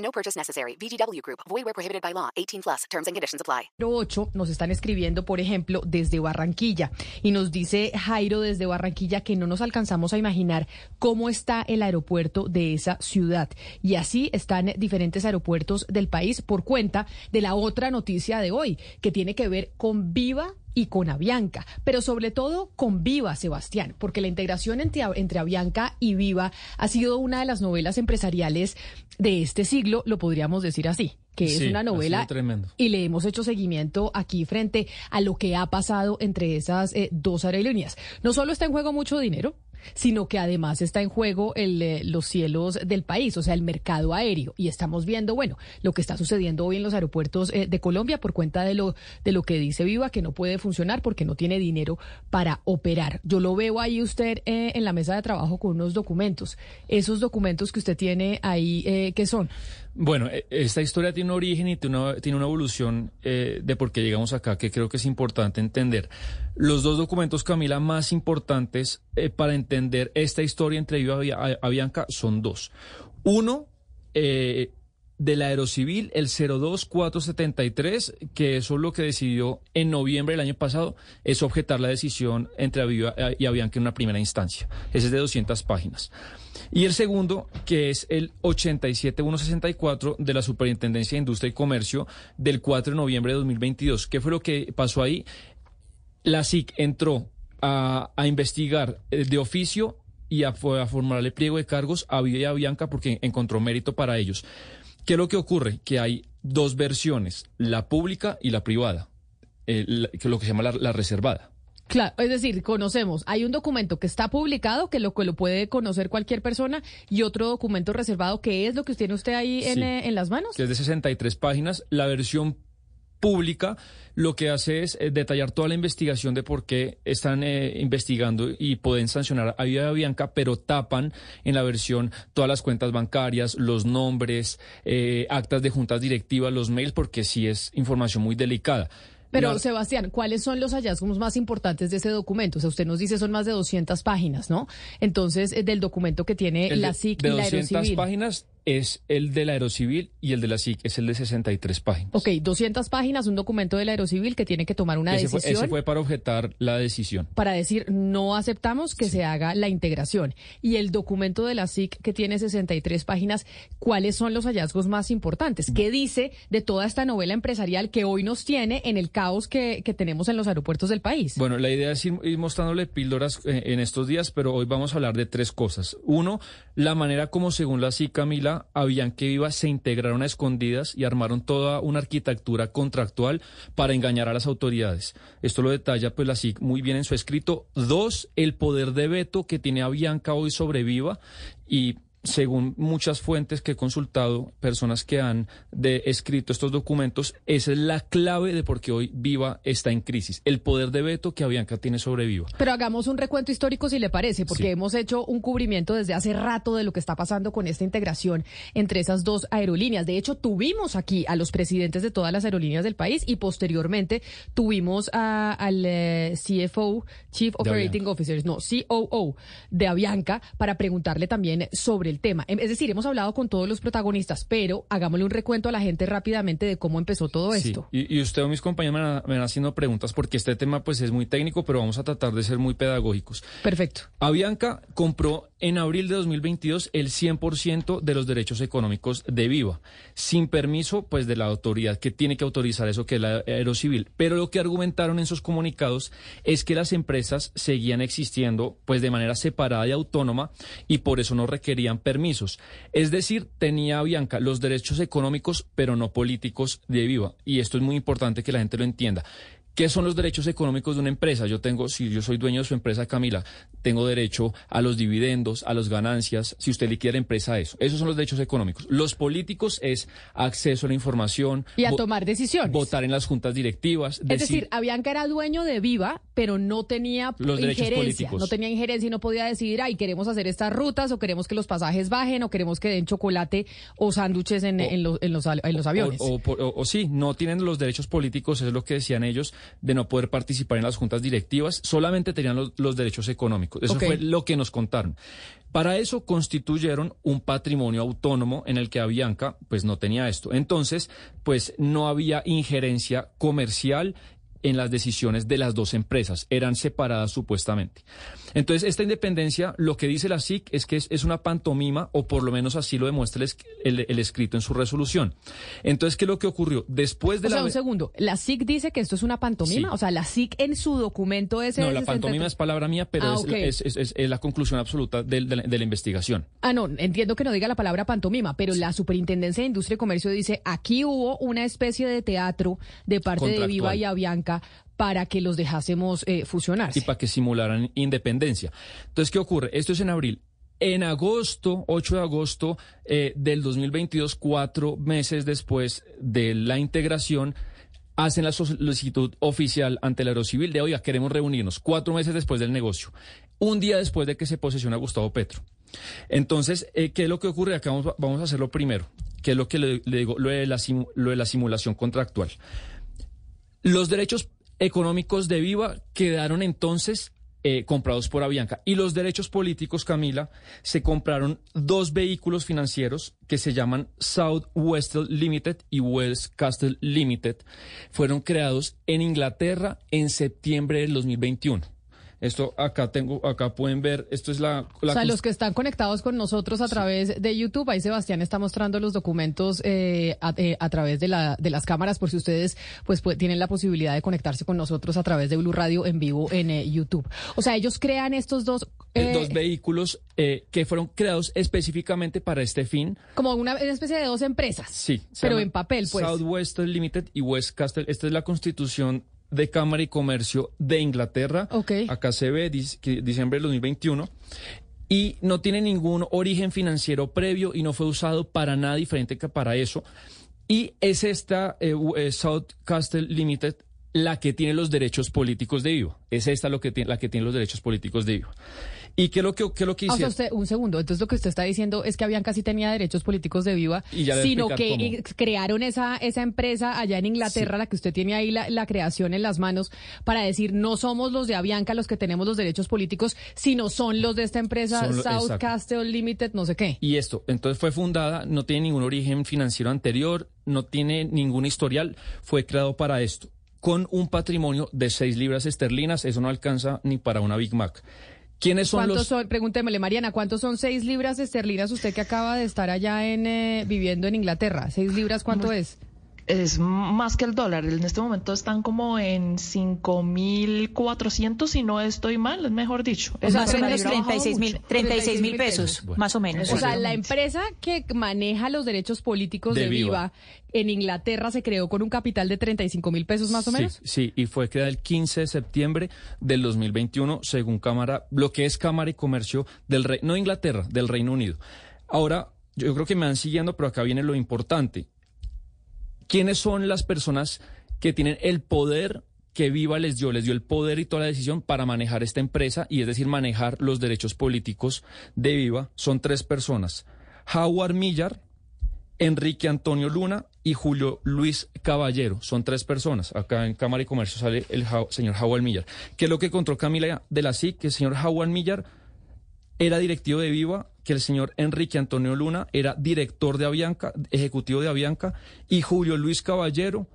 No purchase necessary. VGW Group. Void where prohibited by law. 18 plus. Terms and conditions apply. 8 nos están escribiendo, por ejemplo, desde Barranquilla. Y nos dice Jairo desde Barranquilla que no nos alcanzamos a imaginar cómo está el aeropuerto de esa ciudad. Y así están diferentes aeropuertos del país por cuenta de la otra noticia de hoy, que tiene que ver con Viva y con Avianca, pero sobre todo con Viva, Sebastián, porque la integración entre, entre Avianca y Viva ha sido una de las novelas empresariales de este siglo, lo podríamos decir así que es una novela y le hemos hecho seguimiento aquí frente a lo que ha pasado entre esas eh, dos aerolíneas. No solo está en juego mucho dinero, sino que además está en juego el, eh, los cielos del país, o sea, el mercado aéreo. Y estamos viendo, bueno, lo que está sucediendo hoy en los aeropuertos eh, de Colombia por cuenta de lo, de lo que dice Viva, que no puede funcionar porque no tiene dinero para operar. Yo lo veo ahí usted eh, en la mesa de trabajo con unos documentos. Esos documentos que usted tiene ahí, eh, ¿qué son? Bueno, eh, esta historia tiene un origen y tiene una, evolución eh, de por qué llegamos acá que creo que es importante entender. Los dos documentos, Camila, más importantes eh, para entender esta historia entre Viva y Avianca son dos. Uno, eh, del Aerocivil, el 02473, que eso es lo que decidió en noviembre del año pasado, es objetar la decisión entre Aviva eh, y Avianca en una primera instancia. Ese es de 200 páginas. Y el segundo, que es el 87164 de la Superintendencia de Industria y Comercio del 4 de noviembre de 2022. ¿Qué fue lo que pasó ahí? La SIC entró a, investigar eh, de oficio y a, a formularle pliego de cargos a Viva y a porque encontró mérito para ellos. ¿Qué es lo que ocurre? Que hay dos versiones, la pública y la privada, eh, la- que es lo que se llama la, la reservada. Claro, es decir, conocemos, hay un documento que está publicado, que lo que lo puede conocer cualquier persona, y otro documento reservado, que es lo que tiene usted ahí en, Sí. eh, en las manos. que es de 63 páginas. La versión pública lo que hace es eh, detallar toda la investigación de por qué están eh, investigando y pueden sancionar a Viva Bianca, pero tapan en la versión todas las cuentas bancarias, los nombres, eh, actas de juntas directivas, los mails, porque sí es información muy delicada. Pero, Sebastián, ¿cuáles son los hallazgos más importantes de ese documento? O sea, usted nos dice son más de 200 páginas, ¿no? Entonces, eh, del documento que tiene el la SIC de y la 200 Aerocivil. páginas es el del Aerocivil y el de la SIC es el de 63 páginas. Ok, 200 páginas, un documento de la Aerocivil que tiene que tomar una ese, fue, decisión. ese fue para objetar la decisión. para decir no aceptamos que se haga la integración. Y el documento de la SIC que tiene 63 páginas, ¿cuáles son los hallazgos más importantes? ¿Qué dice de toda esta novela empresarial que hoy nos tiene en el caos que, que tenemos en los aeropuertos del país? Bueno, la idea es ir, ir mostrándole píldoras eh, en estos días, pero hoy vamos a hablar de tres cosas. Uno, la manera como según la CIC Camila, Avianca y Viva se integraron a escondidas y armaron toda una arquitectura contractual para engañar a las autoridades. Esto lo detalla pues la CIC muy bien en su escrito. Dos, el poder de veto que tiene Avianca hoy sobre Viva y según muchas fuentes que he consultado, personas que han de, escrito estos documentos, esa es la clave de por qué hoy Viva está en crisis. El poder de veto que Avianca tiene sobre Viva. Pero hagamos un recuento histórico si le parece, porque Sí. hemos hecho un cubrimiento desde hace rato de lo que está pasando con esta integración entre esas dos aerolíneas. De hecho, tuvimos aquí a los presidentes de todas las aerolíneas del país y posteriormente tuvimos a- al eh, CFO, Chief Operating Officer, no, COO de Avianca, para preguntarle también sobre el tema. Em, Es decir, hemos hablado con todos los protagonistas, pero hagámosle un recuento a la gente rápidamente de cómo empezó todo Sí, esto. Y, y usted o mis compañeros me van, me van haciendo preguntas porque este tema pues es muy técnico, pero vamos a tratar de ser muy pedagógicos. Perfecto. Avianca compró en abril de 2022 el 100% de los derechos económicos de Viva, sin permiso pues de la autoridad que tiene que autorizar eso que es la Aerocivil. Pero lo que argumentaron en sus comunicados es que las empresas seguían existiendo pues de manera separada y autónoma y por eso no requerían permisos. Es decir, tenía Avianca los derechos económicos pero no políticos de Viva y esto es muy importante que la gente lo entienda. ¿Qué son los derechos económicos de una empresa? Yo tengo, si yo soy dueño de su empresa, Camila, tengo derecho a los dividendos, a las ganancias, si usted liquida la empresa, eso. Esos son los derechos económicos. Los políticos es acceso a la información. Y a tomar decisiones. Votar en las juntas directivas. Es decir, Avianca era dueño de Viva, pero no tenía los injerencia. No tenía injerencia y no podía decidir, ay, queremos hacer estas rutas, o queremos que los pasajes bajen, o queremos que den chocolate o sándwiches en, los, en, los, aviones. O, sí, no tienen los derechos políticos, es lo que decían ellos, de no poder participar en las juntas directivas, solamente tenían los, derechos económicos. Eso fue lo que nos contaron. Para eso constituyeron un patrimonio autónomo en el que Avianca pues no tenía esto. Entonces, pues no había injerencia comercial en las decisiones de las dos empresas, eran separadas supuestamente. Entonces, esta independencia, lo que dice la SIC es que es, una pantomima, o por lo menos así lo demuestra el, escrito en su resolución. Entonces, ¿qué es lo que ocurrió? Después de o la... Sea, un segundo, ¿la SIC dice que esto es una pantomima? O sea, la SIC en su documento es... No, la pantomima es palabra mía, pero ah, es, la conclusión absoluta de, la investigación. Ah, no, entiendo que no diga la palabra pantomima, pero la Superintendencia de Industria y Comercio dice, aquí hubo una especie de teatro de parte de Viva y Avianca para que los dejásemos eh, fusionar. Y para que simularan independencia. Entonces, ¿qué ocurre? Esto es en abril. En agosto, 8 de agosto eh, del 2022, cuatro meses después de la integración, hacen la solicitud oficial ante el Aerocivil de, oiga, queremos reunirnos, cuatro meses después del negocio, un día después de que se posesiona Gustavo Petro. Entonces, eh, ¿qué es lo que ocurre? Acá vamos, vamos, a hacerlo primero, que es lo que le, digo, la, lo de la simulación contractual. Los derechos económicos de Viva quedaron entonces eh, comprados por Avianca. Y los derechos políticos, Camila, se compraron dos vehículos financieros que se llaman Southwestern Limited y West Castle Limited. Fueron creados en Inglaterra en septiembre del 2021. Esto acá tengo, acá pueden ver, esto es la... o sea, los que están conectados con nosotros a través de YouTube, ahí Sebastián está mostrando los documentos eh, eh, a, través de, la, de las cámaras, por si ustedes pues, tienen la posibilidad de conectarse con nosotros a través de Blue Radio en vivo en eh, YouTube. O sea, ellos crean estos dos... dos vehículos que fueron creados específicamente para este fin. Como una, especie de dos empresas. Sí. Pero en papel, pues. Southwestern Limited y West Castle. Esta es la constitución de Cámara y Comercio de Inglaterra. Acá se ve diciembre del 2021. Y no tiene ningún origen financiero previo y no fue usado para nada diferente que para eso. Y es esta eh, eh, South Castle Limited la que tiene los derechos políticos de vivo. Es esta lo que tiene, la que tiene los derechos políticos de vivo. ¿Y qué es lo que, qué lo que ah, usted, un segundo, entonces lo que usted está diciendo es que habían casi tenía derechos políticos de viva, sino que crearon esa, esa empresa allá en Inglaterra, la que usted tiene ahí la, creación en las manos, para decir no somos los de Avianca los que tenemos los derechos políticos, sino son los de esta empresa South Castle Limited, no sé qué. Y esto, entonces fue fundada, no tiene ningún origen financiero anterior, no tiene ningún historial, fue creado para esto con un patrimonio de 6 libras esterlinas, eso no alcanza ni para una Big Mac. ¿Quiénes son ¿Cuántos los...? Son, pregúntemele, Mariana, ¿cuántos son seis libras esterlinas usted que acaba de estar allá en eh, viviendo en Inglaterra? ¿Seis libras cuánto es? Es más que el dólar. En este momento están como en 5.400, si no estoy mal, es mejor dicho. Es más o menos 36 mil 36 mil pesos, más o menos. O sea, la empresa que maneja los derechos políticos de, Viva. en Inglaterra se creó con un capital de 35 mil pesos más o menos. Sí, y fue creada el 15 de septiembre del 2021, según Cámara, lo que es Cámara y Comercio del Reino, no Inglaterra, del Reino Unido. Ahora, yo creo que me van siguiendo, pero acá viene lo importante. ¿Quiénes son las personas que tienen el poder que Viva les dio? Les dio el poder y toda la decisión para manejar esta empresa y es decir, manejar los derechos políticos de Viva. Son tres personas. Howard Millar, Enrique Antonio Luna y Julio Luis Caballero. Son tres personas. Acá en Cámara y Comercio sale el señor Howard Millar. ¿Qué es lo que contó Camila de la SIC? Que el señor Howard Millar era directivo de Viva que el señor Enrique Antonio Luna era director de Avianca, ejecutivo de Avianca, y Julio Luis Caballero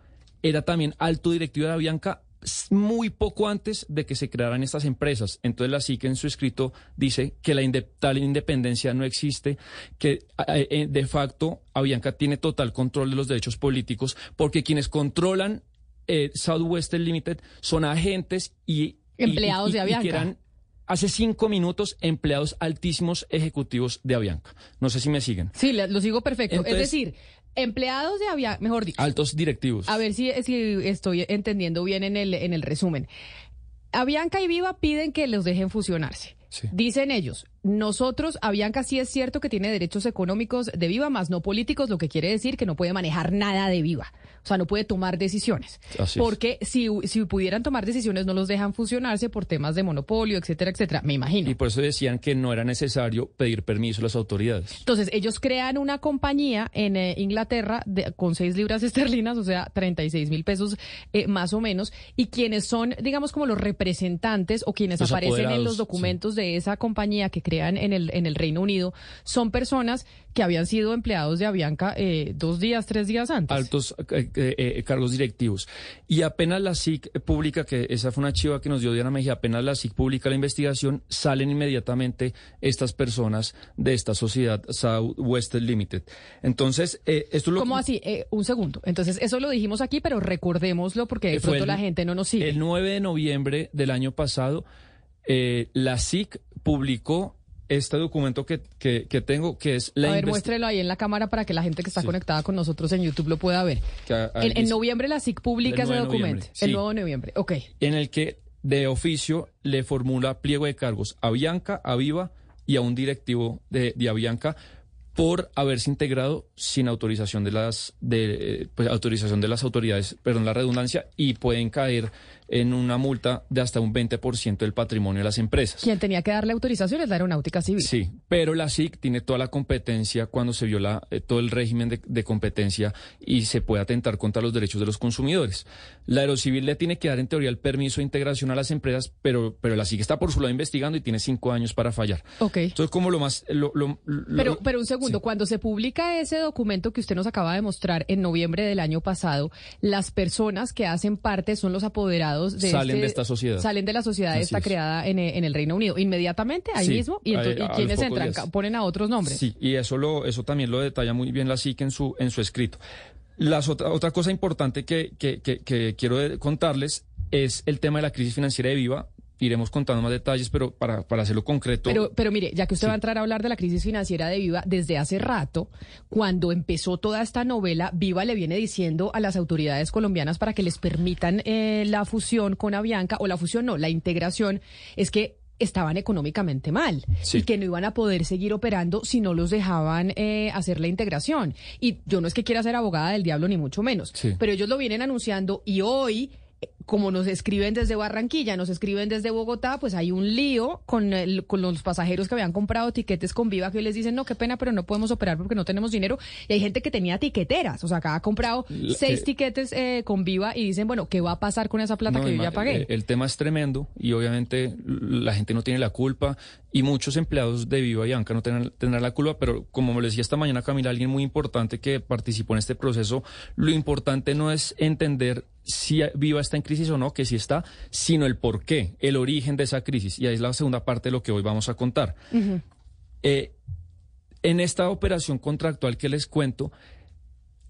era también alto directivo de Avianca muy poco antes de que se crearan estas empresas. Entonces la SIC en su escrito dice que la tal independencia no existe, que eh, de facto Avianca tiene total control de los derechos políticos, porque quienes controlan eh, Southwestern Limited son agentes y empleados de Avianca hace cinco minutos empleados altísimos ejecutivos de Avianca. No sé si me siguen. Sí, lo sigo perfecto. es decir, empleados de Avianca, mejor dicho. Altos directivos. A ver si, si estoy entendiendo bien en el, en el resumen. Avianca y Viva piden que los dejen fusionarse. Sí. Dicen ellos, nosotros, Avianca sí es cierto que tiene derechos económicos de Viva, más no políticos, lo que quiere decir que no puede manejar nada de Viva. O sea, no puede tomar decisiones. Así porque si, si pudieran tomar decisiones, no los dejan fusionarse por temas de monopolio, etcétera, etcétera. Me imagino. Y por eso decían que no era necesario pedir permiso a las autoridades. Entonces, ellos crean una compañía en eh, Inglaterra de- con 6 libras esterlinas, o sea, 36 mil pesos eh, más o menos, y quienes son, digamos, como los representantes o quienes Los aparecen en los documentos de esa compañía que crean en el, en el Reino Unido, son personas que habían sido empleados de Avianca eh, dos días, tres días antes. altos eh, eh, eh, cargos directivos. Y apenas la SIC publica, que esa fue una chiva que nos dio Diana Mejía, apenas la SIC publica la investigación, salen inmediatamente estas personas de esta sociedad Southwest Limited. Entonces, eh, esto es lo ¿Cómo así? Un segundo. Entonces, eso lo dijimos aquí, pero recordémoslo porque de pronto el- la gente no nos sigue. El 9 de noviembre del año pasado, la SIC publicó este documento que, que, que tengo, que es la a ver, muéstrelo ahí en la cámara para que la gente que está Sí. conectada con nosotros en YouTube lo pueda ver. que a- a- En, en noviembre la SIC publica El ese 9 de documento. El sí. 9 de noviembre. Ok. en el que de oficio le formula pliego de cargos a Bianca, a Viva y a un directivo de, de Avianca por haberse integrado sin autorización de las de eh, pues, autorización de las autoridades, perdón la redundancia, y pueden caer en una multa de hasta un 20% del patrimonio de las empresas. Quien tenía que darle autorización es la Aeronáutica Civil. Sí, pero la SIC tiene toda la competencia cuando se viola eh, todo el régimen de, de competencia y se puede atentar contra los derechos de los consumidores. La Aerocivil le tiene que dar en teoría el permiso de integración a las empresas, pero, pero la SIC está por su lado investigando y tiene cinco años para fallar. Ok. Entonces, como lo más... Lo, lo- lo- Pero, pero un segundo, sí. cuando se publica ese documento que usted nos acaba de mostrar en noviembre del año pasado, las personas que hacen parte son los apoderados de Salen este- de esta sociedad. Salen de la sociedad esta es. creada en, eh, en el Reino Unido. Inmediatamente, ahí Sí, mismo. ¿Y, entonces, a ¿y los quiénes pocos entran? días. Ponen a otros nombres. Sí, y eso lo, eso también lo detalla muy bien la SIC en su, en su escrito. Las otra, otra cosa importante que, que, que, que quiero contarles es el tema de la crisis financiera de Viva. Iremos contando más detalles, pero para, para hacerlo concreto. Pero, pero mire, ya que usted Sí. va a entrar a hablar de la crisis financiera de Viva, desde hace rato, cuando empezó toda esta novela, Viva le viene diciendo a las autoridades colombianas para que les permitan eh, la fusión con Avianca, o la fusión no, la integración, es que estaban económicamente mal Sí. y que no iban a poder seguir operando si no los dejaban eh, hacer la integración. Y yo no es que quiera ser abogada del diablo, ni mucho menos, Sí. pero ellos lo vienen anunciando y hoy como nos escriben desde Barranquilla, nos escriben desde Bogotá, pues hay un lío con, el- con los pasajeros que habían comprado tiquetes con Viva que hoy les dicen, no, qué pena, pero no podemos operar porque no tenemos dinero. Y hay gente que tenía tiqueteras, o sea, que ha comprado La- seis eh, tiquetes eh, con Viva y dicen, bueno, ¿qué va a pasar con esa plata No, que yo ya pagué? eh, El tema es tremendo y obviamente la gente no tiene la culpa y muchos empleados de Viva y Anca no tendrán, tendrán la culpa, pero como me lo decía esta mañana Camila, alguien muy importante que participó en este proceso, lo importante no es entender si Viva está en crisis o no, que sí está, sino el por qué, el origen de esa crisis. Y ahí es la segunda parte de lo que hoy vamos a contar. Eh, en esta operación contractual que les cuento,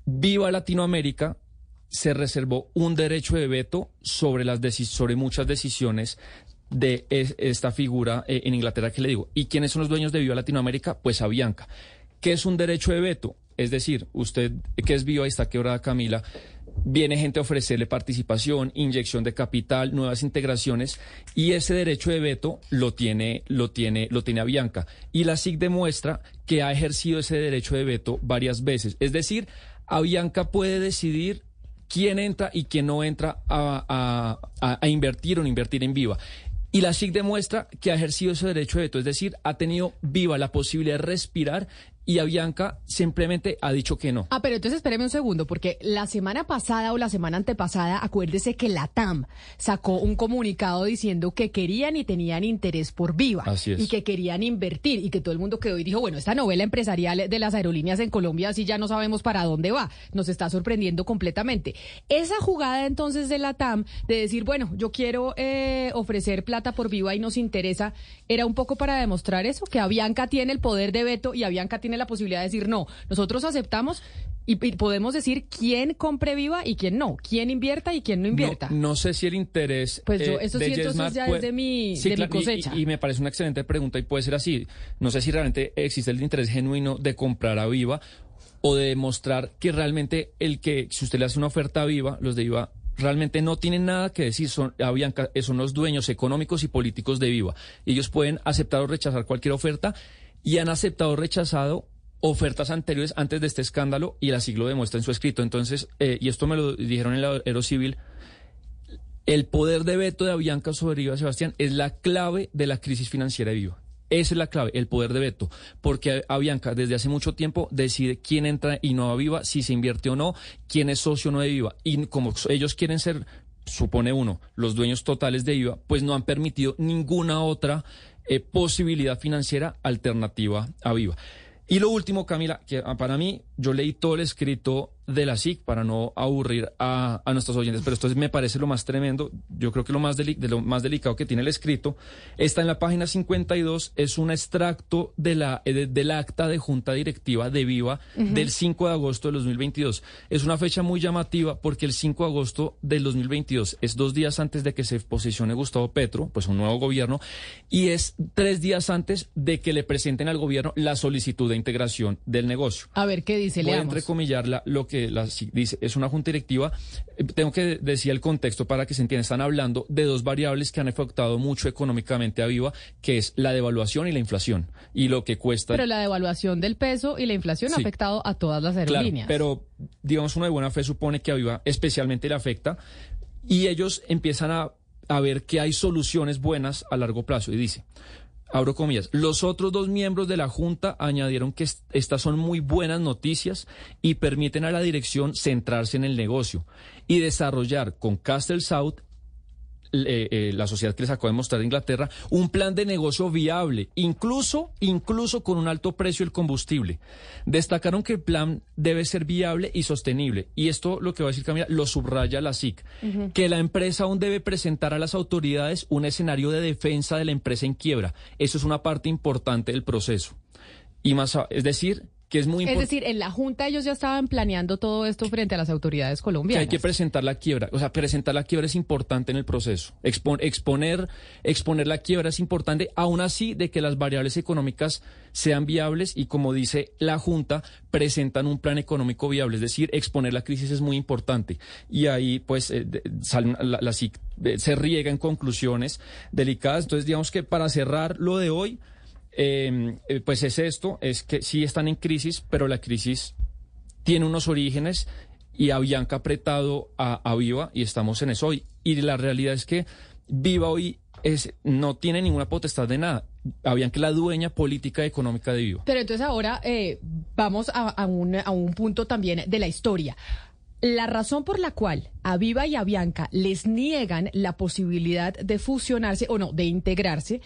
Viva Latinoamérica se reservó un derecho de veto sobre, las sobre muchas decisiones de es- esta figura eh, en Inglaterra que le digo. ¿Y quiénes son los dueños de Viva Latinoamérica? Pues Avianca. ¿Qué es un derecho de veto? Es decir, usted que es Viva y está quebrada Camila, viene gente a ofrecerle participación, inyección de capital, nuevas integraciones y ese derecho de veto lo tiene lo tiene lo tiene Avianca y la SIC demuestra que ha ejercido ese derecho de veto varias veces, es decir, Avianca puede decidir quién entra y quién no entra a, a- a- invertir o no invertir en Viva. Y la SIC demuestra que ha ejercido ese derecho de veto, es decir, ha tenido Viva la posibilidad de respirar y Avianca simplemente ha dicho que no. Ah, pero entonces espéreme un segundo, porque la semana pasada o la semana antepasada, acuérdese que la TAM sacó un comunicado diciendo que querían y tenían interés por Viva. Así es. Y que querían invertir y que todo el mundo quedó y dijo, bueno, esta novela empresarial de las aerolíneas en Colombia, así ya no sabemos para dónde va. Nos está sorprendiendo completamente. Esa jugada entonces de la TAM de decir, bueno, yo quiero eh, ofrecer plata por Viva y nos interesa, era un poco para demostrar eso, que Avianca tiene el poder de veto y Avianca tiene la posibilidad de decir, no, nosotros aceptamos y, y podemos decir quién compre Viva y quién no, quién invierta y quién no invierta. No, no sé si el interés. Pues yo- eh, eso de sí, entonces ya puede- es de mi- Sí, de mi claro, cosecha. Y, y me parece una excelente pregunta y puede ser así. No sé si realmente existe el interés genuino de comprar a Viva o de demostrar que realmente el que, si usted le hace una oferta a Viva, los de Viva realmente no tienen nada que decir, son, Avianca, son los dueños económicos y políticos de Viva. Ellos pueden aceptar o rechazar cualquier oferta y han aceptado o rechazado ofertas anteriores antes de este escándalo y el así lo demuestra en su escrito. Entonces, eh, y esto me lo dijeron en el Aerocivil, el poder de veto de Avianca sobre Viva Sebastián es la clave de la crisis financiera de Viva. Esa es la clave, el poder de veto, porque Avianca desde hace mucho tiempo decide quién entra y no a Viva, si se invierte o no, quién es socio o no de Viva. Y como ellos quieren ser, supone uno, los dueños totales de Viva, pues no han permitido ninguna otra eh, posibilidad financiera alternativa a Viva. Y lo último, Camila, que ah, para mí, yo leí todo el escrito de la SIC para no aburrir a, nuestros oyentes, pero esto me parece lo más tremendo. Yo creo que lo más, de lo más delicado que tiene el escrito está en la página 52, es un extracto de la, eh, del acta de junta directiva de Viva del 5 de agosto de 2022. Es una fecha muy llamativa porque el 5 de agosto del 2022 es dos días antes de que se posicione Gustavo Petro, pues un nuevo gobierno, y es tres días antes de que le presenten al gobierno la solicitud de integración del negocio. A ver qué dice, Voy a entrecomillarla lo que la, dice, es una junta directiva, eh, tengo que decir el contexto para que se entienda, están hablando de dos variables que han afectado mucho económicamente a Viva, que es la devaluación y la inflación, y lo que cuesta... Pero la devaluación del peso y la inflación ha afectado a todas las aerolíneas. pero, digamos, uno de buena fe supone que a Viva especialmente le afecta, y ellos empiezan a, a ver que hay soluciones buenas a largo plazo, y dice abro los otros dos miembros de la Junta añadieron que estas son muy buenas noticias y permiten a la dirección centrarse en el negocio y desarrollar con Castle South eh, eh, la sociedad que les acabo de mostrar de Inglaterra, un plan de negocio viable, incluso, incluso con un alto precio del combustible. Destacaron que el plan debe ser viable y sostenible. Y esto, lo que va a decir Camila, lo subraya la SIC, que la empresa aún debe presentar a las autoridades un escenario de defensa de la empresa en quiebra. Eso es una parte importante del proceso. Y más, es decir, es muy Es decir, en la Junta ellos ya estaban planeando todo esto frente a las autoridades colombianas. hay que presentar la quiebra. O sea, presentar la quiebra es importante en el proceso. exponer, exponer la quiebra es importante, aún así de que las variables económicas sean viables y, como dice la Junta, presentan un plan económico viable. Es decir, exponer la crisis es muy importante. Y ahí, pues, eh, la, eh, se riega en conclusiones delicadas. Entonces, digamos que para cerrar lo de hoy, eh, pues es esto, es que sí están en crisis, pero la crisis tiene unos orígenes y Avianca apretado a, Viva y estamos en eso hoy. Y la realidad es que Viva hoy es, no tiene ninguna potestad de nada. Avianca es la dueña política y económica de Viva. Pero entonces ahora eh, vamos a, un, a un punto también de la historia. La razón por la cual a Viva y a Bianca les niegan la posibilidad de fusionarse o no, de integrarse,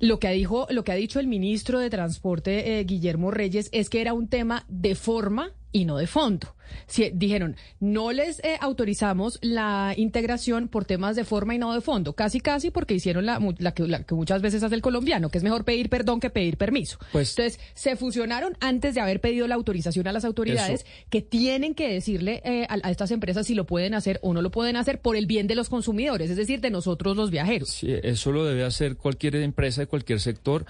lo que, dijo, lo que ha dicho el ministro de Transporte, eh, Guillermo Reyes, es que era un tema de forma y no de fondo. Si, dijeron, no les eh, autorizamos la integración por temas de forma y no de fondo. Casi, casi porque hicieron la, que, muchas veces hace el colombiano, que es mejor pedir perdón que pedir permiso. Pues, Entonces, se fusionaron antes de haber pedido la autorización a las autoridades que tienen que decirle eh, a, estas empresas si lo pueden hacer o no lo pueden hacer por el bien de los consumidores, es decir, de nosotros los viajeros. Sí, eso lo debe hacer cualquier empresa de cualquier sector.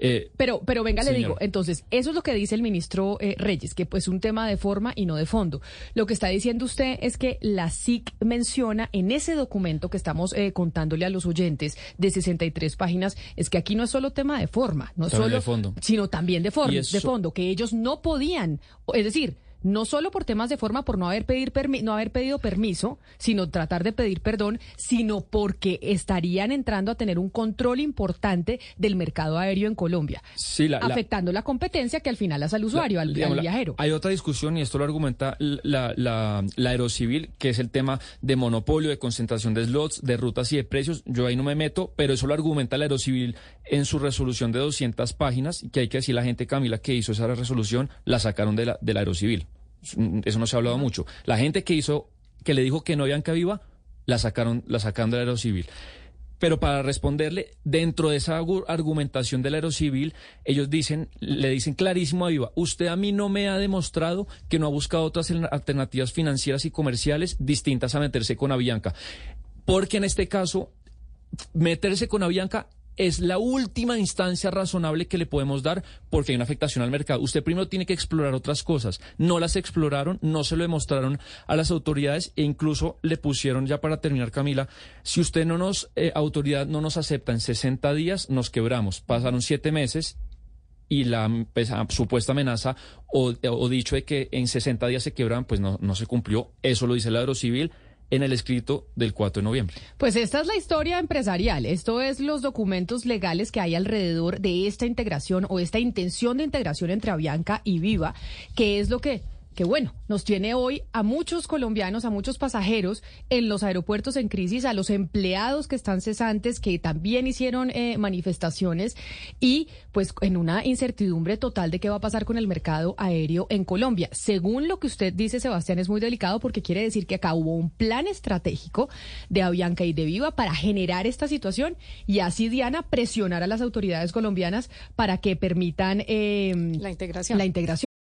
Eh, pero, pero venga, le digo, entonces, eso es lo que dice el ministro Reyes, que pues un tema de forma y no de fondo. Lo que está diciendo usted es que la SIC menciona en ese documento que estamos eh, contándole a los oyentes de 63 páginas, es que aquí no es solo tema de forma, no solo de fondo. sino también de, forma, de fondo, que ellos no podían, es decir, no solo por temas de forma, por no haber, pedir no haber pedido permiso, sino tratar de pedir perdón, sino porque estarían entrando a tener un control importante del mercado aéreo en Colombia, afectando la, competencia que al final hace al usuario, al, viajero. Hay otra discusión, y esto lo argumenta la, la, Aerocivil, que es el tema de monopolio, de concentración de slots, de rutas y de precios. Yo ahí no me meto, pero eso lo argumenta la Aerocivil en su resolución de 200 páginas, que hay que decir la gente, Camila, que hizo esa resolución, la sacaron de la, de la Aerocivil. Eso no se ha hablado mucho. La gente que hizo, que le dijo que no habían Viva, la sacaron, la sacaron del aerocivil. Pero para responderle, dentro de esa argumentación del aerocivil, ellos dicen, le dicen clarísimo a Viva, usted a mí no me ha demostrado que no ha buscado otras alternativas financieras y comerciales distintas a meterse con Avianca. Porque en este caso, meterse con Avianca es la última instancia razonable que le podemos dar porque hay una afectación al mercado. Usted primero tiene que explorar otras cosas. No las exploraron, no se lo demostraron a las autoridades e incluso le pusieron, ya para terminar, Camila, si usted no nos, eh, autoridad no nos acepta en 60 días, nos quebramos. Pasaron siete meses y la pues, ah, supuesta amenaza o, dicho de que en 60 días se quebran, pues no, no se cumplió. Eso lo dice el Aerocivil en el escrito del 4 de noviembre. Pues esta es la historia empresarial. Esto es los documentos legales que hay alrededor de esta integración o esta intención de integración entre Avianca y Viva, que es lo que que bueno, nos tiene hoy a muchos colombianos, a muchos pasajeros en los aeropuertos en crisis, a los empleados que están cesantes, que también hicieron eh, manifestaciones y pues en una incertidumbre total de qué va a pasar con el mercado aéreo en Colombia. Según lo que usted dice, Sebastián, es muy delicado porque quiere decir que acá hubo un plan estratégico de Avianca y de Viva para generar esta situación y así, Diana, presionar a las autoridades colombianas para que permitan eh, la integración. La integración.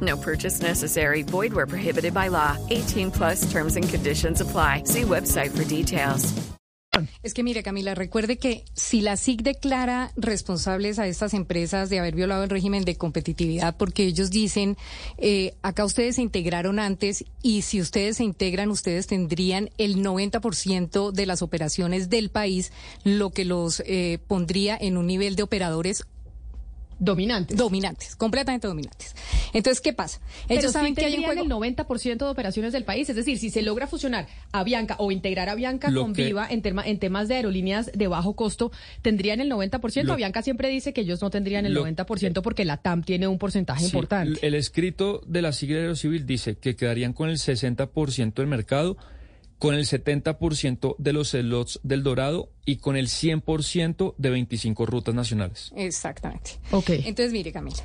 No purchase necessary. Void where prohibited by law. 18 plus terms and conditions apply. See website for details. Es que mire, Camila, recuerde que si la SIC declara responsables a estas empresas de haber violado el régimen de competitividad, porque ellos dicen, eh, acá ustedes se integraron antes y si ustedes se integran, ustedes tendrían el 90% de las operaciones del país, lo que los eh, pondría en un nivel de operadores Dominantes. Dominantes, completamente dominantes. Entonces, ¿qué pasa? Ellos saben que hay un juego... el 90% de operaciones del país. Es decir, si se logra fusionar a Bianca o integrar a Bianca con Viva en, en temas de aerolíneas de bajo costo, ¿tendrían el 90%? Bianca siempre dice que ellos no tendrían el 90% porque la TAM tiene un porcentaje importante. El escrito de la sigla civil dice que quedarían con el 60% del mercado con el 70% de los slots del Dorado y con el 100% de 25 rutas nacionales. Exactamente. Ok. Entonces, mire, Camila,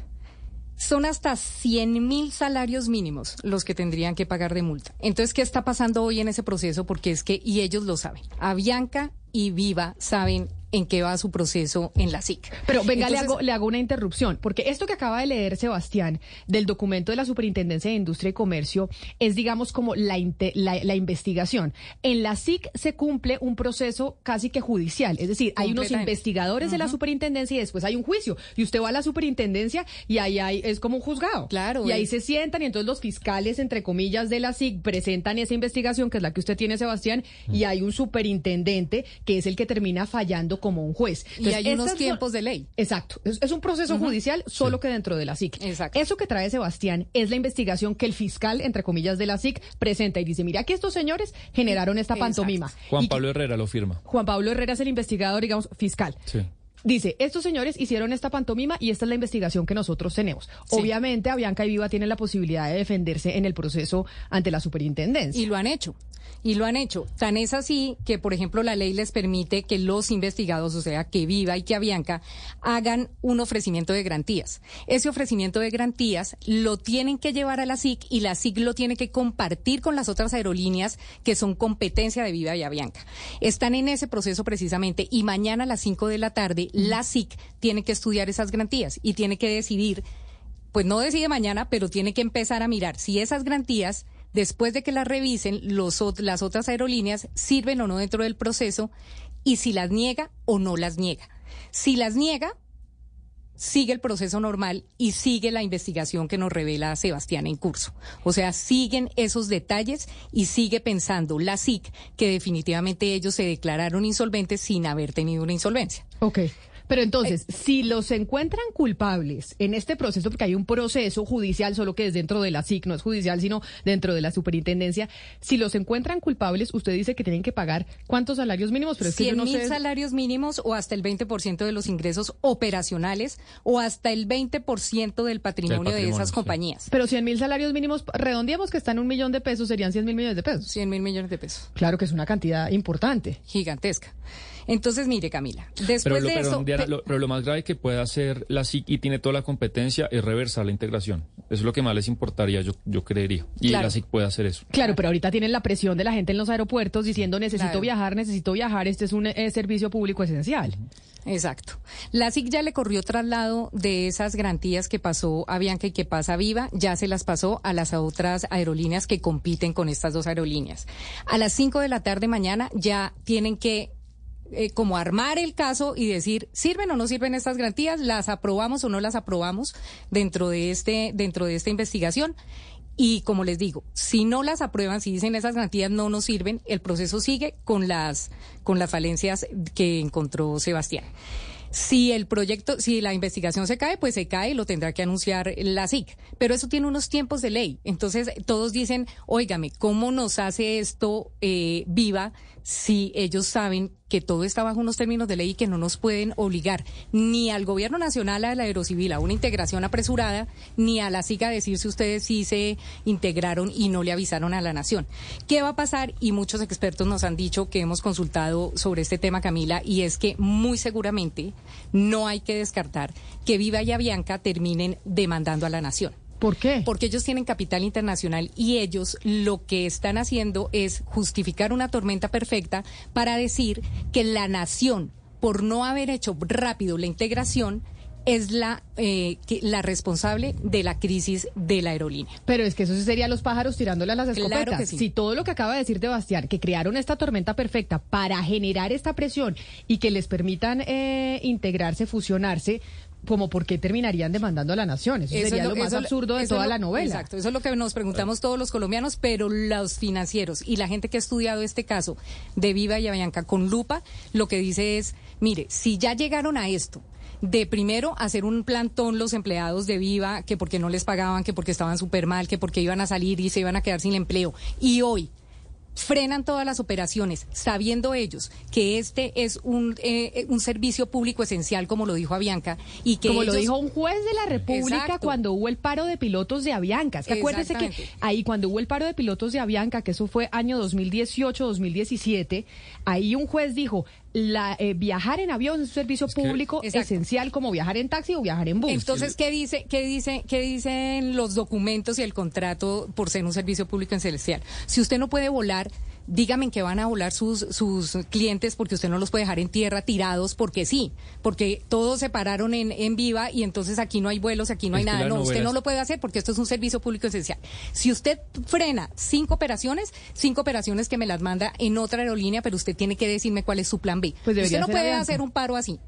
son hasta 100 mil salarios mínimos los que tendrían que pagar de multa. Entonces, ¿qué está pasando hoy en ese proceso? Porque es que, y ellos lo saben, Avianca y Viva saben en qué va su proceso en la SIC. Pero venga, le, hago, le hago una interrupción, porque esto que acaba de leer Sebastián del documento de la Superintendencia de Industria y Comercio es, digamos, como la, la, investigación. En la SIC se cumple un proceso casi que judicial, es decir, hay unos investigadores de la Superintendencia y después hay un juicio. Y usted va a la Superintendencia y ahí hay, es como un juzgado. Claro. Y ahí se sientan y entonces los fiscales, entre comillas, de la SIC presentan esa investigación, que es la que usted tiene, Sebastián, y hay un superintendente que es el que termina fallando como un juez. y hay unos tiempos de ley. Exacto. Es, un proceso judicial solo que dentro de la SIC. Exacto. Eso que trae Sebastián es la investigación que el fiscal, entre comillas, de la SIC presenta y dice, mira que estos señores generaron esta pantomima. Juan Pablo Herrera lo firma. Juan Pablo Herrera es el investigador, digamos, fiscal. Sí. Dice, estos señores hicieron esta pantomima y esta es la investigación que nosotros tenemos. Obviamente, Avianca y Viva tienen la posibilidad de defenderse en el proceso ante la superintendencia. Y lo han hecho. Y lo han hecho. Tan es así que, por ejemplo, la ley les permite que los investigados, o sea, que Viva y que Avianca, hagan un ofrecimiento de garantías. Ese ofrecimiento de garantías lo tienen que llevar a la SIC y la SIC lo tiene que compartir con las otras aerolíneas que son competencia de Viva y Avianca. Están en ese proceso precisamente y mañana a las 5 de la tarde la SIC tiene que estudiar esas garantías y tiene que decidir, pues no decide mañana, pero tiene que empezar a mirar si esas garantías después de que las revisen los, las otras aerolíneas, sirven o no dentro del proceso y si las niega o no las niega. Si las niega, sigue el proceso normal y sigue la investigación que nos revela Sebastián en curso. O sea, siguen esos detalles y sigue pensando la SIC que definitivamente ellos se declararon insolventes sin haber tenido una insolvencia. Ok. Pero entonces, si los encuentran culpables en este proceso, porque hay un proceso judicial, solo que es dentro de la SIC, no es judicial, sino dentro de la superintendencia, si los encuentran culpables, usted dice que tienen que pagar cuántos salarios mínimos, pero es que no mil salarios mínimos o hasta el 20% de los ingresos operacionales o hasta el 20% del patrimonio, de esas compañías. Pero 100 mil salarios mínimos, redondeamos que están en un millón de pesos, serían 100 mil millones de pesos. 100 mil millones de pesos. Claro que es una cantidad importante. Gigantesca. Entonces, mire, Camila, después pero de eso... pero lo más grave que puede hacer la SIC y tiene toda la competencia es reversar la integración. es lo que más les importaría, yo, yo creería. Y Claro. la SIC puede hacer eso. Claro, pero ahorita tienen la presión de la gente en los aeropuertos diciendo necesito Claro. viajar, necesito viajar, este es un eh, servicio público esencial. Exacto. La SIC ya le corrió traslado de esas garantías que pasó a Bianca y que pasa a Viva, ya se las pasó a las otras aerolíneas que compiten con estas dos aerolíneas. A las 5 de la tarde mañana ya tienen que eh, como armar el caso y decir sirven o no sirven estas garantías, las aprobamos o no las aprobamos dentro de este dentro de esta investigación. Y como les digo, si no las aprueban, si dicen esas garantías no nos sirven, el proceso sigue con las con las falencias que encontró Sebastián. Si el proyecto, si la investigación se cae, pues se cae y lo tendrá que anunciar la SIC. Pero eso tiene unos tiempos de ley. Entonces todos dicen, óigame, ¿cómo nos hace esto eh, viva si ellos saben que todo está bajo unos términos de ley y que no nos pueden obligar ni al gobierno nacional, a la aerocivil, a una integración apresurada, ni a la SIC a decir si ustedes sí se integraron y no le avisaron a la nación? ¿Qué va a pasar? Y muchos expertos nos han dicho que hemos consultado sobre este tema, Camila, y es que muy seguramente no hay que descartar que Viva y Avianca terminen demandando a la nación. ¿Por qué? Porque ellos tienen capital internacional y ellos lo que están haciendo es justificar una tormenta perfecta para decir que la nación, por no haber hecho rápido la integración, es la, eh, que- la responsable de la crisis de la aerolínea. Pero es que eso sí sería los pájaros tirándole a las Claro escopetas. que sí. Si todo lo que acaba de decir Sebastián, que crearon esta tormenta perfecta para generar esta presión y que les permitan eh, integrarse, fusionarse, como por qué terminarían demandando a la nación. Eso, Eso sería es lo, más absurdo de toda lo- la novela. Exacto, eso es lo que nos preguntamos todos los colombianos, pero los financieros y la gente que ha estudiado este caso de Viva y Avianca con lupa, lo que dice es, mire, si ya llegaron a esto, de primero hacer un plantón los empleados de Viva, que porque no les pagaban, que porque estaban súper mal, que porque iban a salir y se iban a quedar sin empleo, y hoy frenan todas las operaciones, sabiendo ellos que este es un, eh, un servicio público esencial, como lo dijo Avianca, y que Como lo dijo un juez de la República Exacto. cuando hubo el paro de pilotos de Avianca. Es que acuérdese que ahí cuando hubo el paro de pilotos de Avianca, que eso fue año 2018-2017, ahí un juez dijo, la, eh, viajar en avión es un servicio que- público Exacto. esencial como viajar en taxi o viajar en bus. Entonces, ¿qué dice, qué dice, qué dicen los documentos y el contrato por ser un servicio público esencial? Si usted no puede volar, dígame en qué van a volar sus, sus clientes porque usted no los puede dejar en tierra tirados porque sí, porque todos se pararon en, en viva y entonces aquí no hay vuelos, aquí no hay Es nada. No, usted no lo puede hacer porque esto es un servicio público esencial. Si usted frena cinco operaciones, cinco operaciones que me las manda en otra aerolínea, pero usted tiene que decirme cuál es su plan B. Pues usted no puede hacer un paro así.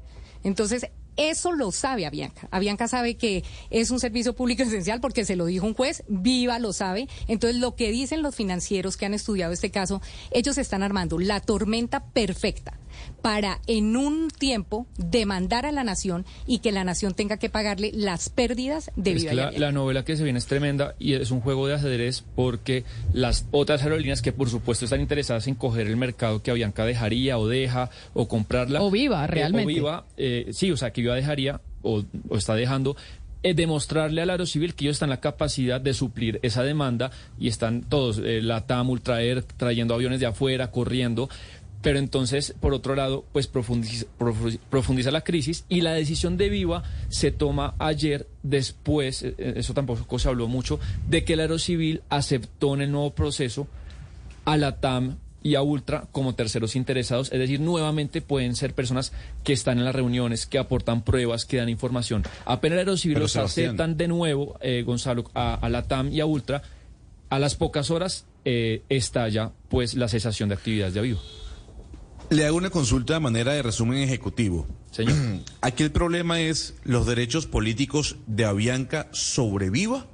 Entonces, eso lo sabe Avianca. Avianca sabe que es un servicio público esencial porque se lo dijo un juez, Viva lo sabe. Entonces, lo que dicen los financieros que han estudiado este caso, ellos están armando la tormenta perfecta para en un tiempo demandar a la nación y que la nación tenga que pagarle las pérdidas de Es y la, la novela que se viene es tremenda y es un juego de ajedrez porque las otras aerolíneas que por supuesto están interesadas en coger el mercado que Avianca dejaría o deja o comprarla. O Viva, eh, realmente. o Viva, eh, sí, o sea, que Viva dejaría o, o está dejando. eh, demostrarle al Aerocivil que ellos están en la capacidad de suplir esa demanda y están todos, eh, la TAM, Ultraer, trayendo aviones de afuera, corriendo, pero entonces, por otro lado, pues profundiza, profu- profundiza la crisis y la decisión de Viva se toma ayer después, eh, eh, eso tampoco se habló mucho, de que el Aerocivil aceptó en el nuevo proceso a la TAM y a Ultra como terceros interesados, es decir, nuevamente pueden ser personas que están en las reuniones, que aportan pruebas, que dan información. Apenas el Aerocivil los aceptan de nuevo, eh, Gonzalo, a, a la TAM y a Ultra, a las pocas horas eh, estalla pues la cesación de actividades de Aviva. Le hago una consulta de manera de resumen ejecutivo. Señor. Aquí el problema es los derechos políticos de Avianca sobreviva,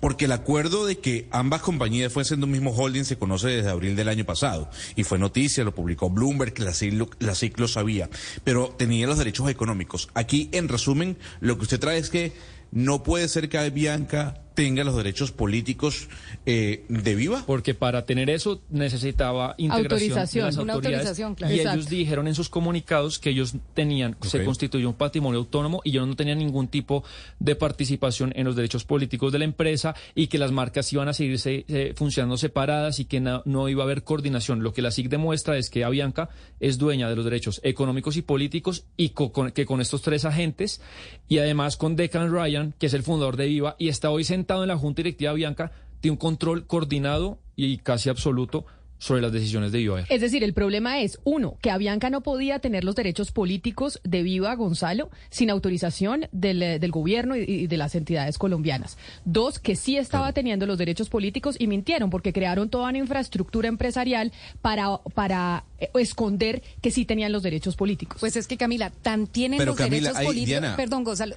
porque el acuerdo de que ambas compañías fuesen de un mismo holding se conoce desde abril del año pasado y fue noticia, lo publicó Bloomberg, la SIC, lo- la sabía, pero tenía los derechos económicos. Aquí, en resumen, lo que usted trae es que no puede ser que Avianca tenga los derechos políticos eh, de Viva. Porque para tener eso necesitaba integración Autorización, de las una autoridades. autorización, claro. Y Exacto. ellos dijeron en sus comunicados que ellos tenían, se constituyó un patrimonio autónomo y ellos no tenían ningún tipo de participación en los derechos políticos de la empresa y que las marcas iban a seguirse eh, funcionando separadas y que no, no iba a haber coordinación. Lo que la SIC demuestra es que Avianca es dueña de los derechos económicos y políticos y co- con- que con estos tres agentes y además con Declan Ryan, que es el fundador de Viva y está hoy sentado en la junta directiva Bianca, tiene un control coordinado y casi absoluto sobre las decisiones de Viva Air. Es decir, el problema es, uno, que Avianca no podía tener los derechos políticos de Viva Gonzalo sin autorización del, eh, del gobierno y, y de las entidades colombianas. Dos, que sí estaba teniendo los derechos políticos y mintieron porque crearon toda una infraestructura empresarial para, para eh, esconder que sí tenían los derechos políticos. Pues es que Camila, tan tienen Pero, los Camila, derechos políticos, Diana. perdón Gonzalo,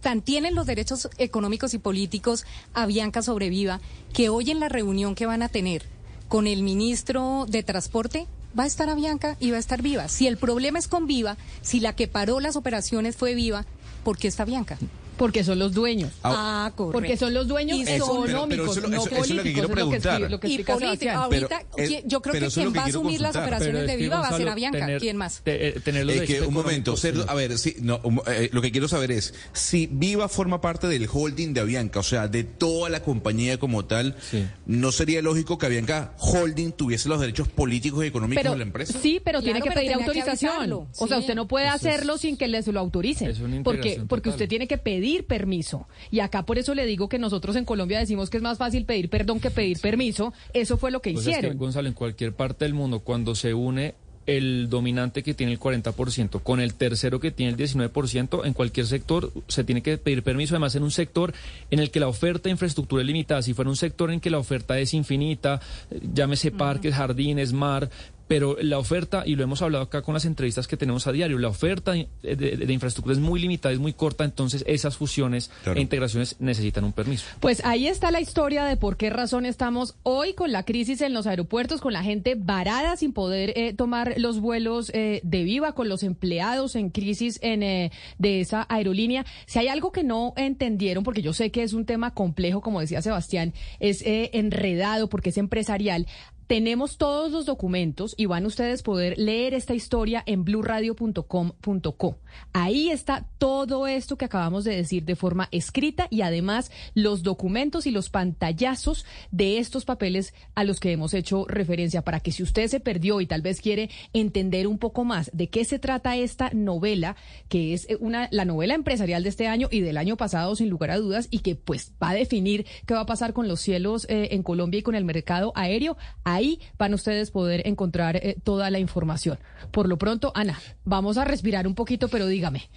tan tienen los derechos económicos y políticos Avianca sobreviva que hoy en la reunión que van a tener con el ministro de Transporte va a estar Avianca y va a estar Viva. Si el problema es con Viva, si la que paró las operaciones fue Viva, ¿por qué está Avianca? Porque son los dueños. Ah, correcto. Porque son los dueños Y son- pero- pero económicos, eso es lo- no eso- eso es lo que políticos. quiero es lo que preguntar. escri- lo que Y política, ahorita, Pero, yo creo que quien va a asumir las operaciones de Viva va a ser Avianca. tener- ¿Quién más? te- eh, tener que, un momento, económicos, a ver, sí, no, eh, lo que quiero saber es si Viva forma parte del holding de Avianca, o sea, de toda la compañía como tal, Sí. ¿no sería lógico que Avianca Holding tuviese los derechos políticos y económicos Pero, de la empresa? sí, pero Claro, tiene que pedir autorización. O sea, usted no puede hacerlo sin que les lo autoricen. es una porque porque usted tiene que pedir permiso. Y acá por eso le digo que nosotros en Colombia decimos que es más fácil pedir perdón que pedir permiso. Eso fue lo que Pues es que, hicieron. Gonzalo, en cualquier parte del mundo, cuando se une el dominante que tiene el 40% con el tercero que tiene el 19%, en cualquier sector se tiene que pedir permiso, además en un sector en el que la oferta de infraestructura es limitada, si fuera un sector en que la oferta es infinita, eh, llámese parques, jardines, mar, pero la oferta, y lo hemos hablado acá con las entrevistas que tenemos a diario, la oferta de, de- de infraestructura es muy limitada, es muy corta, entonces esas fusiones Claro. e integraciones necesitan un permiso. Pues ahí está la historia de por qué razón estamos hoy con la crisis en los aeropuertos, con la gente varada sin poder eh, tomar los vuelos eh, de viva, con los empleados en crisis en, eh, de esa aerolínea. Si hay algo que no entendieron, porque yo sé que es un tema complejo, como decía Sebastián, es eh, enredado porque es empresarial. Tenemos todos los documentos y van ustedes poder leer esta historia en blurradio.com.co. Ahí está todo esto que acabamos de decir de forma escrita y además los documentos y los pantallazos de estos papeles a los que hemos hecho referencia para que si usted se perdió y tal vez quiere entender un poco más de qué se trata esta novela, que es eh, una la novela empresarial de este año y del año pasado sin lugar a dudas y que pues va a definir qué va a pasar con los cielos eh, en Colombia y con el mercado aéreo, van ustedes poder encontrar eh, toda la información. Por lo pronto, Ana, vamos a respirar un poquito, pero dígame.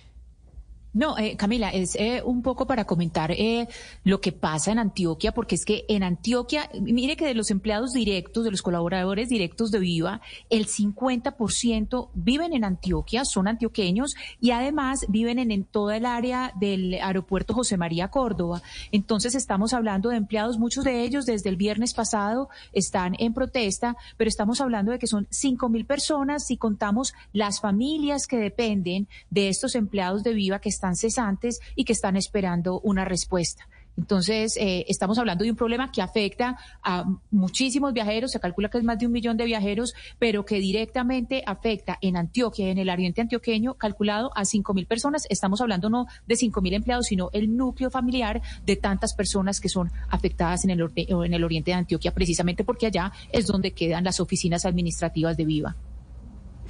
No, eh, Camila, es eh, un poco para comentar eh, lo que pasa en Antioquia, porque es que en Antioquia, mire que de los empleados directos, de los colaboradores directos de Viva, el 50% viven en Antioquia, son antioqueños y además viven en, en toda el área del aeropuerto José María Córdoba. Entonces estamos hablando de empleados, muchos de ellos desde el viernes pasado están en protesta, pero estamos hablando de que son 5 mil personas si contamos las familias que dependen de estos empleados de Viva que están cesantes y que están esperando una respuesta. Entonces, eh, estamos hablando de un problema que afecta a muchísimos viajeros, se calcula que es más de un millón de viajeros, pero que directamente afecta en Antioquia, en el oriente antioqueño, calculado a cinco mil personas. Estamos hablando no de cinco mil empleados, sino el núcleo familiar de tantas personas que son afectadas en el, en el oriente de Antioquia, precisamente porque allá es donde quedan las oficinas administrativas de Viva.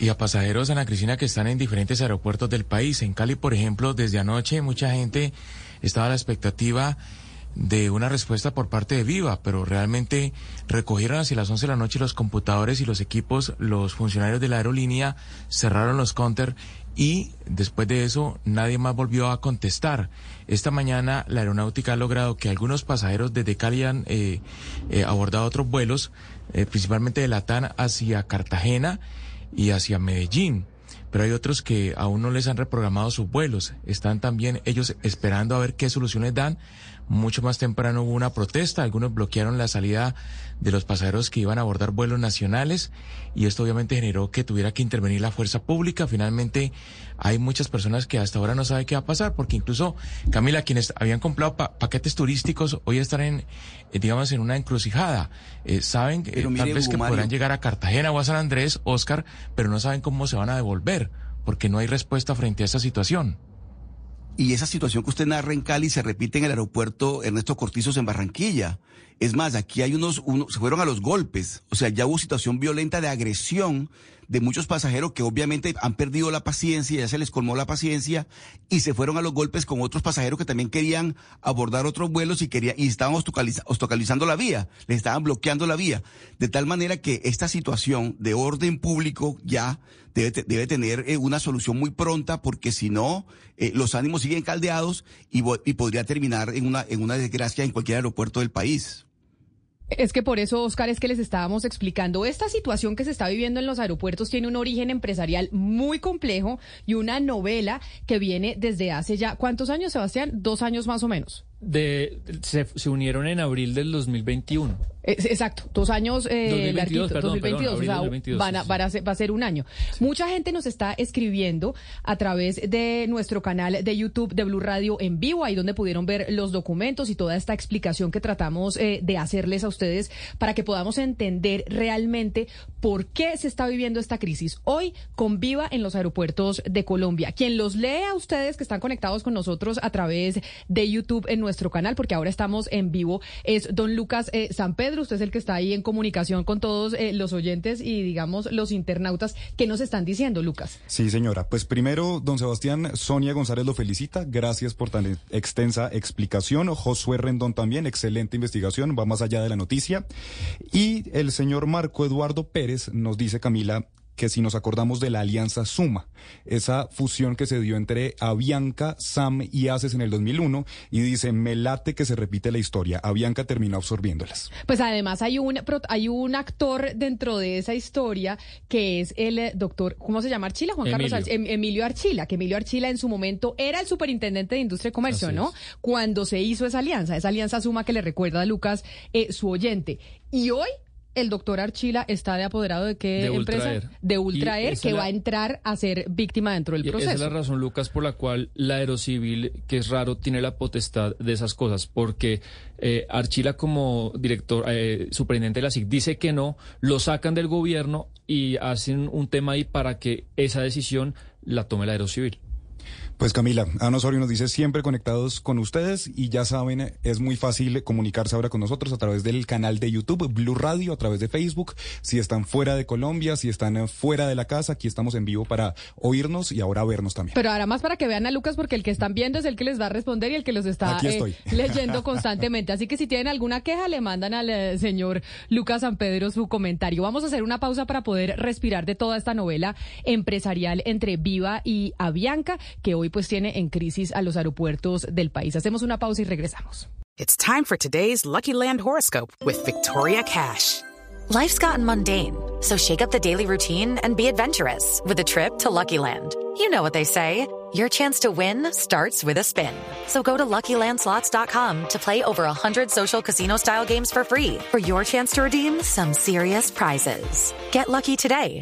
Y a pasajeros, Ana Cristina, que están en diferentes aeropuertos del país. En Cali, por ejemplo, desde anoche mucha gente estaba a la expectativa de una respuesta por parte de Viva, pero realmente recogieron hacia las 11 de la noche los computadores y los equipos, los funcionarios de la aerolínea cerraron los counter y después de eso nadie más volvió a contestar. Esta mañana la aeronáutica ha logrado que algunos pasajeros desde Cali han eh, eh, abordado otros vuelos, eh, principalmente de Latam hacia Cartagena y hacia Medellín. Pero hay otros que aún no les han reprogramado sus vuelos. Están también ellos esperando a ver qué soluciones dan. Mucho más temprano hubo una protesta. Algunos bloquearon la salida de los pasajeros que iban a abordar vuelos nacionales y esto obviamente generó que tuviera que intervenir la fuerza pública. Finalmente hay muchas personas que hasta ahora no saben qué va a pasar porque incluso, Camila, quienes habían comprado pa- paquetes turísticos hoy están en, digamos, en una encrucijada. Eh, saben eh, tal vez que Mario. podrán llegar a Cartagena o a San Andrés, Oscar, pero no saben cómo se van a devolver porque no hay respuesta frente a esta situación. Y esa situación que usted narra en Cali se repite en el aeropuerto Ernesto Cortizos en Barranquilla. Es más, aquí hay unos, unos, se fueron a los golpes. O sea, ya hubo situación violenta de agresión de muchos pasajeros que obviamente han perdido la paciencia, ya se les colmó la paciencia y se fueron a los golpes con otros pasajeros que también querían abordar otros vuelos y querían, y estaban obstaculizando la vía, les estaban bloqueando la vía. De tal manera que esta situación de orden público ya debe, debe tener eh, una solución muy pronta porque si no, eh, los ánimos siguen caldeados y, y podría terminar en una, en una desgracia en cualquier aeropuerto del país. Es que por eso, Oscar, es que les estábamos explicando, esta situación que se está viviendo en los aeropuertos tiene un origen empresarial muy complejo y una novela que viene desde hace ya, ¿cuántos años, Sebastián? Dos años más o menos. De, se, se unieron en abril del 2021. Exacto, dos años eh, 2022, 2022, o sea, van a, va a ser un año. Mucha gente nos está escribiendo a través de nuestro canal de YouTube de Blue Radio en vivo, ahí donde pudieron ver los documentos y toda esta explicación que tratamos eh, de hacerles a ustedes para que podamos entender realmente por qué se está viviendo esta crisis. Hoy con Viva en los aeropuertos de Colombia. Quien los lee a ustedes que están conectados con nosotros a través de YouTube en nuestro canal, porque ahora estamos en vivo, es don Lucas eh, San Pedro usted es el que está ahí en comunicación con todos eh, los oyentes y, digamos, los internautas. ¿Qué nos están diciendo, Lucas? Sí, señora. Pues primero, don Sebastián, Sonia González lo felicita. Gracias por tan extensa explicación. Josué Rendón también, excelente investigación, va más allá de la noticia. Y el señor Marco Eduardo Pérez nos dice, Camila, que si nos acordamos de la alianza Suma, esa fusión que se dio entre Avianca, SAM y ACES en el 2001, y dice, me late que se repite la historia, Avianca terminó absorbiéndolas. Pues además hay un, hay un actor dentro de esa historia que es el eh, doctor, ¿cómo se llama Archila? Juan Carlos Archila, em, Emilio Archila, que Emilio Archila en su momento era el superintendente de Industria y Comercio, ¿no? Cuando se hizo esa alianza, esa alianza Suma que le recuerda a Lucas, eh, su oyente. Y hoy el doctor Archila está de apoderado de qué empresa? De Ultraer, que va a entrar a ser víctima dentro del proceso. Esa es la razón, Lucas, por la cual la Aerocivil, que es raro, tiene la potestad de esas cosas, porque eh, Archila como director, eh, superintendente de la SIC, dice que no, lo sacan del gobierno y hacen un tema ahí para que esa decisión la tome la Aerocivil. Pues Camila, Ana Osorio nos dice siempre conectados con ustedes y ya saben, es muy fácil comunicarse ahora con nosotros a través del canal de YouTube, Blue Radio, a través de Facebook. Si están fuera de Colombia, si están fuera de la casa, aquí estamos en vivo para oírnos y ahora vernos también. Pero ahora más para que vean a Lucas porque el que están viendo es el que les va a responder y el que los está eh, leyendo constantemente. Así que si tienen alguna queja, le mandan al eh, señor Lucas San Pedro su comentario. Vamos a hacer una pausa para poder respirar de toda esta novela empresarial entre Viva y Avianca, que hoy pues tiene en crisis a los aeropuertos del país. Hacemos una pausa y regresamos. It's time for today's Lucky Land horoscope with Victoria Cash. Life's gotten mundane, so shake up the daily routine and be adventurous with a trip to Lucky Land. You know what they say. Your chance to win starts with a spin. So go to LuckyLandSlots.com to play over 100 social casino-style games for free for your chance to redeem some serious prizes. Get lucky today